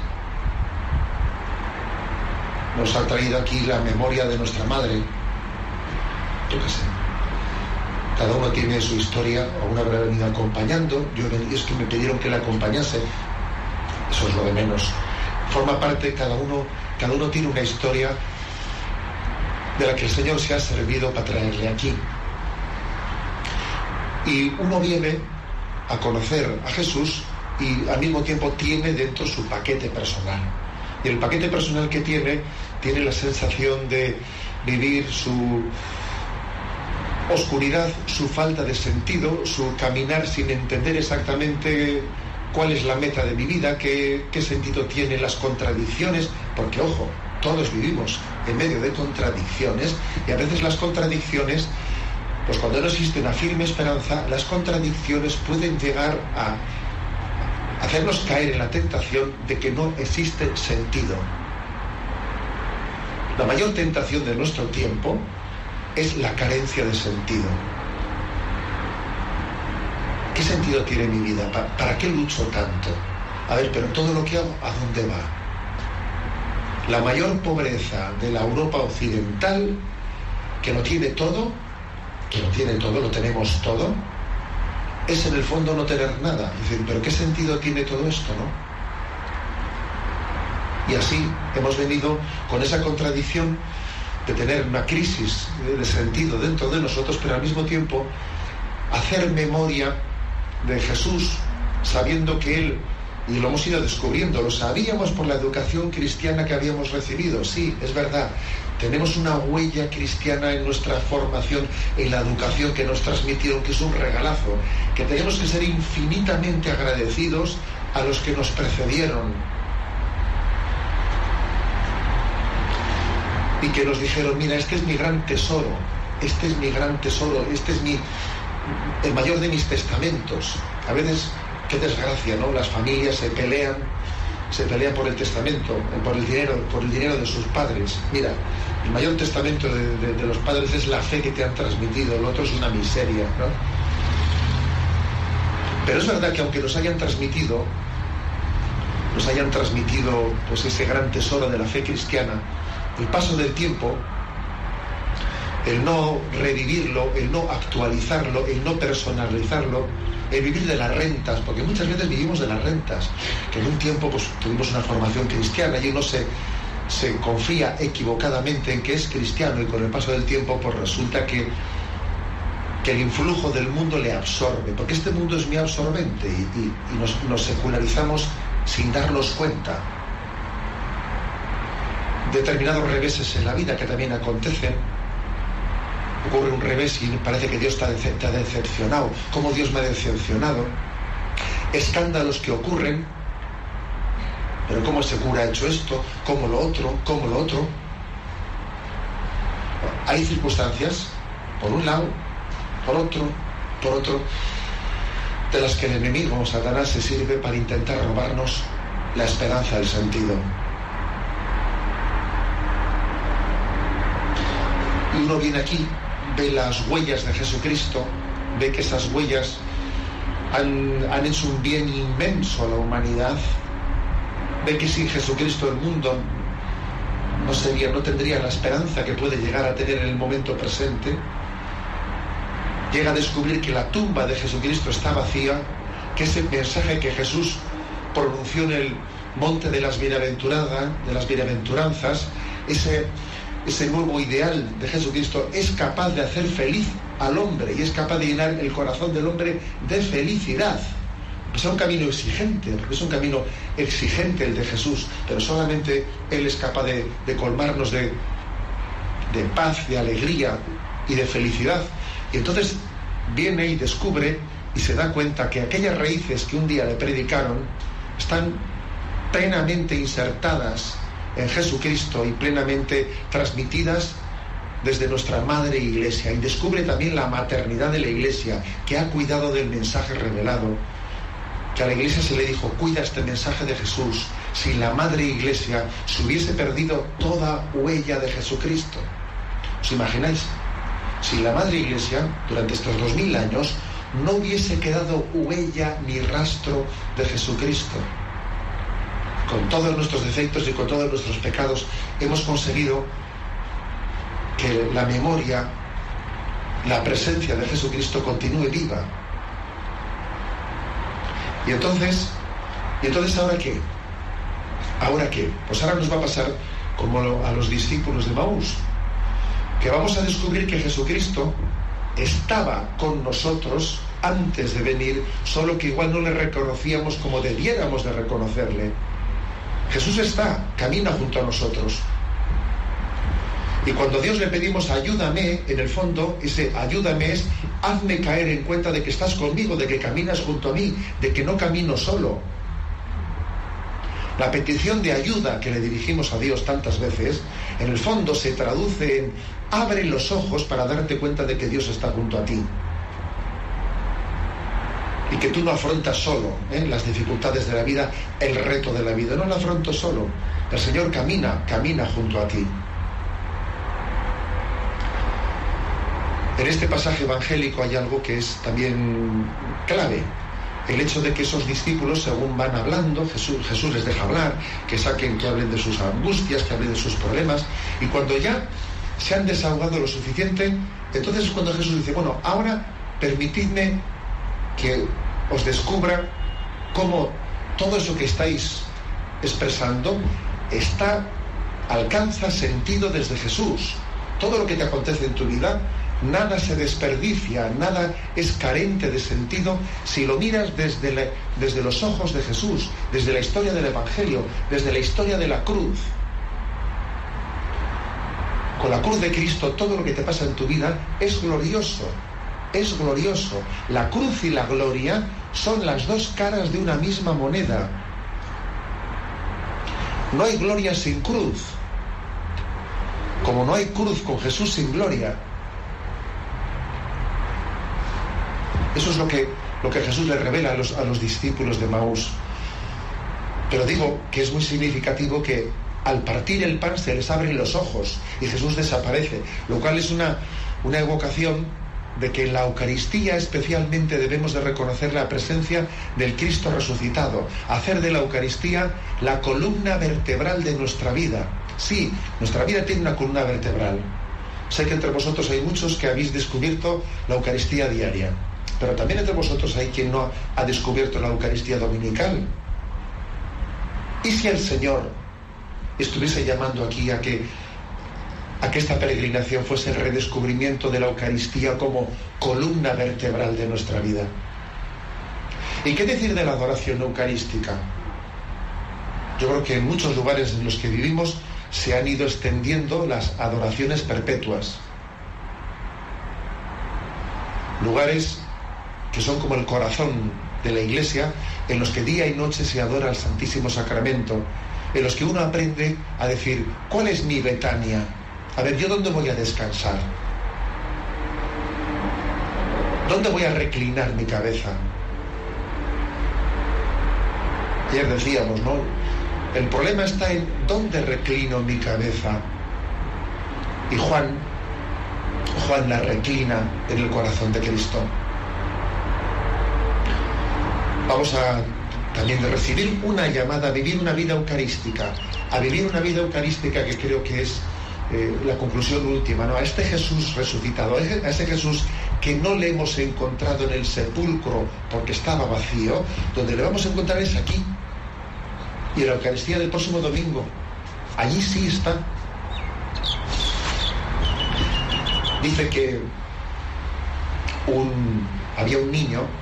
Nos ha traído aquí la memoria de nuestra madre. Yo qué sé. Cada uno tiene su historia, alguna habrá venido acompañando. Yo es que me pidieron que la acompañase. Eso es lo de menos. Forma parte, cada uno, cada uno tiene una historia de la que el Señor se ha servido para traerle aquí. Y uno viene a conocer a Jesús y al mismo tiempo tiene dentro su paquete personal. Y el paquete personal que tiene tiene la sensación de vivir su oscuridad, su falta de sentido, su caminar sin entender exactamente cuál es la meta de mi vida, qué, qué sentido tienen las contradicciones, porque ojo, todos vivimos en medio de contradicciones y a veces las contradicciones, pues cuando no existe una firme esperanza, las contradicciones pueden llegar a hacernos caer en la tentación de que no existe sentido. La mayor tentación de nuestro tiempo es la carencia de sentido. ¿Qué sentido tiene mi vida? ¿Para, qué lucho tanto? A ver, pero todo lo que hago, ¿a dónde va? La mayor pobreza de la Europa occidental, que lo tiene todo, que lo tiene todo, lo tenemos todo, es en el fondo no tener nada. Dicen, pero ¿qué sentido tiene todo esto, no? Y así hemos venido con esa contradicción de tener una crisis de sentido dentro de nosotros, pero al mismo tiempo hacer memoria de Jesús, sabiendo que Él y lo hemos ido descubriendo, lo sabíamos por la educación cristiana que habíamos recibido, sí, es verdad. Tenemos una huella cristiana en nuestra formación, en la educación que nos transmitieron, que es un regalazo, que tenemos que ser infinitamente agradecidos a los que nos precedieron. Y que nos dijeron, mira, este es mi gran tesoro, este es mi gran tesoro, este es mi, el mayor de mis testamentos. A veces qué desgracia, ¿no? Las familias se pelean, se pelean por el testamento, por el dinero, por el dinero de sus padres. Mira, el mayor testamento de, los padres es la fe que te han transmitido, el otro es una miseria, ¿no? Pero es verdad que aunque nos hayan transmitido, nos hayan transmitido pues ese gran tesoro de la fe cristiana, el paso del tiempo, el no revivirlo, el no actualizarlo, el no personalizarlo, el vivir de las rentas, porque muchas veces vivimos de las rentas, que en un tiempo pues, tuvimos una formación cristiana y uno se, se confía equivocadamente en que es cristiano y con el paso del tiempo pues resulta que, que el influjo del mundo le absorbe, porque este mundo es muy absorbente y, nos, nos secularizamos sin darnos cuenta. determinados reveses en la vida que también acontecen. Ocurre un revés y parece que Dios te ha decepcionado. ¿Cómo Dios me ha decepcionado? Escándalos que ocurren. Pero ¿cómo ese cura ha hecho esto? ¿Cómo lo otro? ¿Cómo lo otro? Hay circunstancias, por un lado, por otro, por otro, de las que el enemigo, Satanás, se sirve para intentar robarnos la esperanza del sentido. Y uno viene aquí, ve las huellas de Jesucristo, ve que esas huellas han, han hecho un bien inmenso a la humanidad, ve que sin Jesucristo el mundo no sería, no tendría la esperanza que puede llegar a tener en el momento presente. Llega a descubrir que la tumba de Jesucristo está vacía, que ese mensaje que Jesús pronunció en el monte de las bienaventuradas, de las bienaventuranzas, ese, ese nuevo ideal de Jesucristo es capaz de hacer feliz al hombre y es capaz de llenar el corazón del hombre de felicidad. Es un camino exigente, es un camino exigente el de Jesús, pero solamente Él es capaz de, de colmarnos de, de paz, de alegría y de felicidad. Y entonces viene y descubre y se da cuenta que aquellas raíces que un día le predicaron están plenamente insertadas en Jesucristo y plenamente transmitidas desde nuestra madre iglesia. Y descubre también la maternidad de la iglesia, que ha cuidado del mensaje revelado. Que a la iglesia se le dijo, cuida este mensaje de Jesús. Sin la madre iglesia se hubiese perdido toda huella de Jesucristo. ¿Os imagináis? Si la madre iglesia, durante estos dos mil años, no hubiese quedado huella ni rastro de Jesucristo. Con todos nuestros defectos y con todos nuestros pecados, hemos conseguido que la memoria, la presencia de Jesucristo continúe viva. Y entonces, ¿y entonces ahora qué? ¿Ahora qué? Pues ahora nos va a pasar como a los discípulos de Maús, que vamos a descubrir que Jesucristo estaba con nosotros antes de venir, solo que igual no le reconocíamos como debiéramos de reconocerle. Jesús está, camina junto a nosotros. Y cuando Dios le pedimos ayúdame, en el fondo ese ayúdame es hazme caer en cuenta de que estás conmigo, de que caminas junto a mí, de que no camino solo. La petición de ayuda que le dirigimos a Dios tantas veces, en el fondo se traduce en abre los ojos para darte cuenta de que Dios está junto a ti. Y que tú no afrontas solo ¿eh? las dificultades de la vida, el reto de la vida. No lo afronto solo. El Señor camina, camina junto a ti. En este pasaje evangélico hay algo que es también clave. El hecho de que esos discípulos, según van hablando, Jesús, les deja hablar, que saquen, que hablen de sus angustias, que hablen de sus problemas, y cuando ya se han desahogado lo suficiente, entonces es cuando Jesús dice, bueno, ahora permitidme que os descubra cómo todo eso que estáis expresando está, alcanza sentido desde Jesús. Todo lo que te acontece en tu vida, nada se desperdicia, nada es carente de sentido si lo miras desde, desde los ojos de Jesús, desde la historia del Evangelio, desde la historia de la cruz. Con la cruz de Cristo todo lo que te pasa en tu vida es glorioso, es glorioso. La cruz y la gloria son las dos caras de una misma moneda. No hay gloria sin cruz, como no hay cruz con Jesús sin gloria. Eso es lo que, lo que Jesús le revela a los, a los discípulos de Maús. Pero digo que es muy significativo que al partir el pan se les abren los ojos y Jesús desaparece, lo cual es una, una evocación de que en la Eucaristía especialmente debemos de reconocer la presencia del Cristo resucitado, hacer de la Eucaristía la columna vertebral de nuestra vida. Sí, nuestra vida tiene una columna vertebral. Sé que entre vosotros hay muchos que habéis descubierto la Eucaristía diaria, pero también entre vosotros hay quien no ha descubierto la Eucaristía dominical. ¿Y si el Señor estuviese llamando aquí a que, a que esta peregrinación fuese el redescubrimiento de la Eucaristía como columna vertebral de nuestra vida? ¿Y qué decir de la adoración eucarística? Yo creo que en muchos lugares en los que vivimos se han ido extendiendo las adoraciones perpetuas. Lugares que son como el corazón de la iglesia, en los que día y noche se adora al Santísimo Sacramento, en los que uno aprende a decir, ¿cuál es mi Betania? A ver, ¿yo dónde voy a descansar? ¿Dónde voy a reclinar mi cabeza? Ayer decíamos, ¿no? El problema está en dónde reclino mi cabeza. Y Juan, Juan la reclina en el corazón de Cristo. Vamos a también de recibir una llamada a vivir una vida eucarística, a vivir una vida eucarística que creo que es eh, la conclusión última, ¿no? A este Jesús resucitado, a ese Jesús que no le hemos encontrado en el sepulcro porque estaba vacío, donde le vamos a encontrar es aquí. Y en la Eucaristía del próximo domingo, allí sí está. Dice que un, había un niño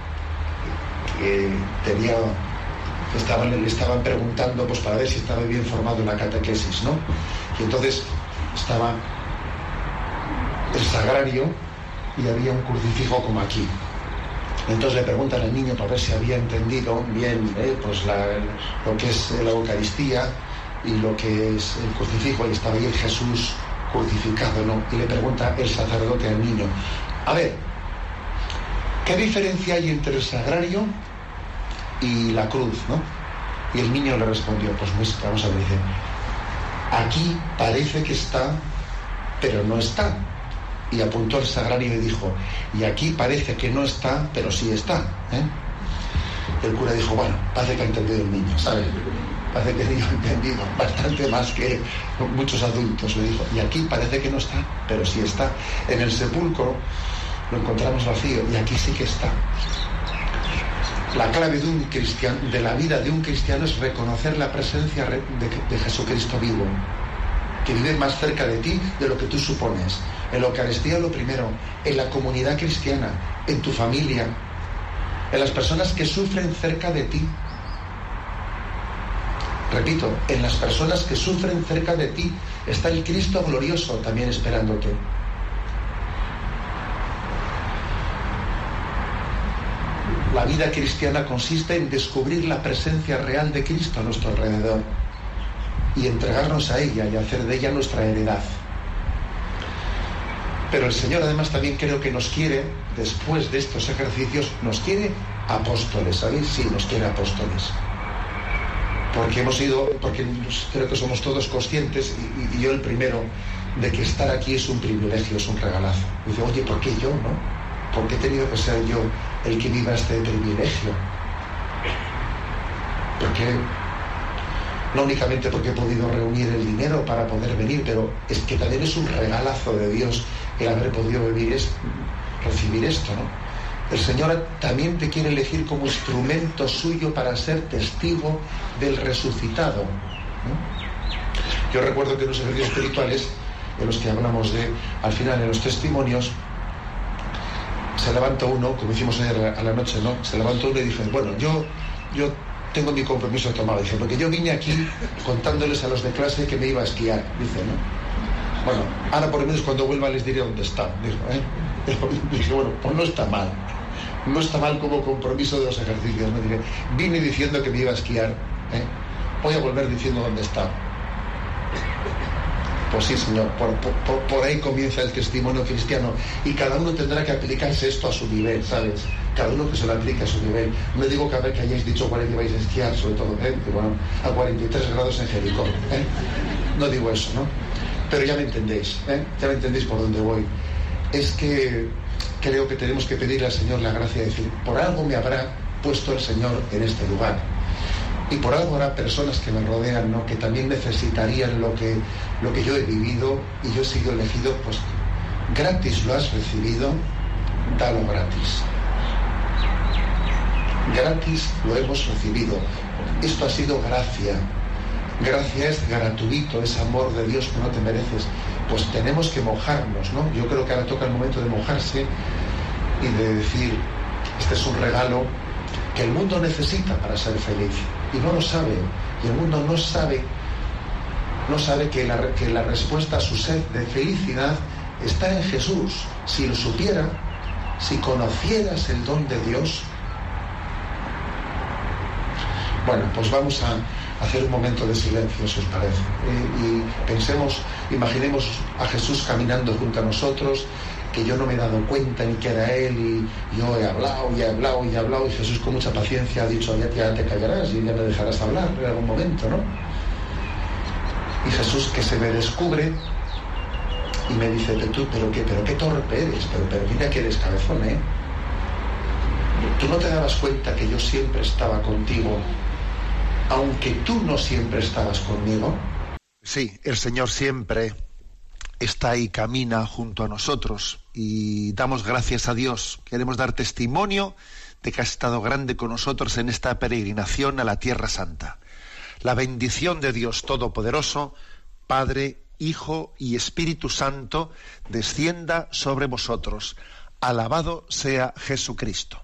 que tenía, estaban, le estaban preguntando pues para ver si estaba bien formado en la catequesis, ¿no? Y entonces estaba el sagrario y había un crucifijo como aquí. Entonces le preguntan al niño para ver si había entendido bien eh, pues lo que es la Eucaristía y lo que es el crucifijo, y estaba ahí el Jesús crucificado, ¿no? Y le pregunta el sacerdote al niño, a ver, ¿qué diferencia hay entre el sagrario y la cruz, ¿no? Y el niño le respondió, pues vamos a ver, dice, aquí parece que está, pero no está y apuntó al sagrario y dijo, y aquí parece que no está, pero sí está. ¿eh? El cura dijo, bueno, parece que ha entendido el niño, ¿sabes? Parece que el niño ha entendido bastante más que muchos adultos, le dijo, y aquí parece que no está, pero sí está. En el sepulcro lo encontramos vacío y aquí sí que está. La clave de, un cristiano, de la vida de un cristiano es reconocer la presencia de, de Jesucristo vivo, que vive más cerca de ti de lo que tú supones. En la Eucaristía lo primero, en la comunidad cristiana, en tu familia, en las personas que sufren cerca de ti. Repito, en las personas que sufren cerca de ti está el Cristo glorioso también esperándote. La vida cristiana consiste en descubrir la presencia real de Cristo a nuestro alrededor y entregarnos a ella y hacer de ella nuestra heredad. Pero el Señor además también creo que nos quiere, después de estos ejercicios, nos quiere apóstoles, ¿sabéis? Sí, nos quiere apóstoles. Porque hemos ido, porque creo que somos todos conscientes, y, yo el primero, de que estar aquí es un privilegio, es un regalazo. Y dice, oye, ¿por qué yo, no? ¿Por qué he tenido que ser yo el que viva este privilegio? Porque no únicamente porque he podido reunir el dinero para poder venir, pero es que también es un regalazo de Dios el haber podido vivir recibir esto, ¿no? El Señor también te quiere elegir como instrumento suyo para ser testigo del resucitado. Yo recuerdo que en los ejercicios espirituales, en los que hablamos de, al final, en los testimonios, se levanta uno, como hicimos ayer a la noche, ¿no? Se levanta uno y dice, bueno, yo, yo tengo mi compromiso tomado, dice, porque yo vine aquí contándoles a los de clase que me iba a esquiar, dice, ¿no? Bueno, ahora por lo menos cuando vuelva les diré dónde está. Dijo, ¿eh? Dije, bueno, pues no está mal. No está mal como compromiso de los ejercicios. ¿no? Dije, vine diciendo que me iba a esquiar. ¿eh? Voy a volver diciendo dónde está. Pues sí, Señor, por, ahí comienza el testimonio cristiano y cada uno tendrá que aplicarse esto a su nivel, ¿sabes? Cada uno que se lo aplique a su nivel. No digo que a ver que hayáis dicho cuál ibais a esquiar, sobre todo, ¿eh? bueno, a 43 grados en Jericó. ¿eh? No digo eso, ¿no? Pero ya me entendéis, ¿eh? ya me entendéis por dónde voy. Es que creo que tenemos que pedirle al Señor la gracia de decir, por algo me habrá puesto el Señor en este lugar. Y por algo habrá personas que me rodean, ¿no? que también necesitarían lo que, lo que yo he vivido y yo he sido elegido, pues gratis lo has recibido, dalo gratis. Gratis lo hemos recibido. Esto ha sido gracia, Gracia es gratuito, es amor de Dios que no te mereces. Pues tenemos que mojarnos, ¿no? Yo creo que ahora toca el momento de mojarse y de decir, este es un regalo que el mundo necesita para ser feliz. Y no lo sabe. Y el mundo no sabe no sabe que la, que la respuesta a su sed de felicidad está en Jesús. Si lo supiera, si conocieras el don de Dios. Bueno, pues vamos a hacer un momento de silencio, si os parece. Y, y pensemos, imaginemos a Jesús caminando junto a nosotros, que yo no me he dado cuenta ni que era Él, y yo he hablado, y he hablado, y he hablado, y Jesús con mucha paciencia ha dicho, ya, te callarás y ya me dejarás hablar en algún momento, ¿no? Y Jesús que se me descubre y me dice, pero tú, pero qué, pero qué torpe eres, pero, pero mira que eres cabezón, ¿eh? Tú no te dabas cuenta que yo siempre estaba contigo, aunque tú no siempre estabas conmigo. Sí, el Señor siempre está ahí, camina junto a nosotros y damos gracias a Dios. Queremos dar testimonio de que ha estado grande con nosotros en esta peregrinación a la Tierra Santa. La bendición de Dios Todopoderoso, Padre, Hijo y Espíritu Santo, descienda sobre vosotros. Alabado sea Jesucristo.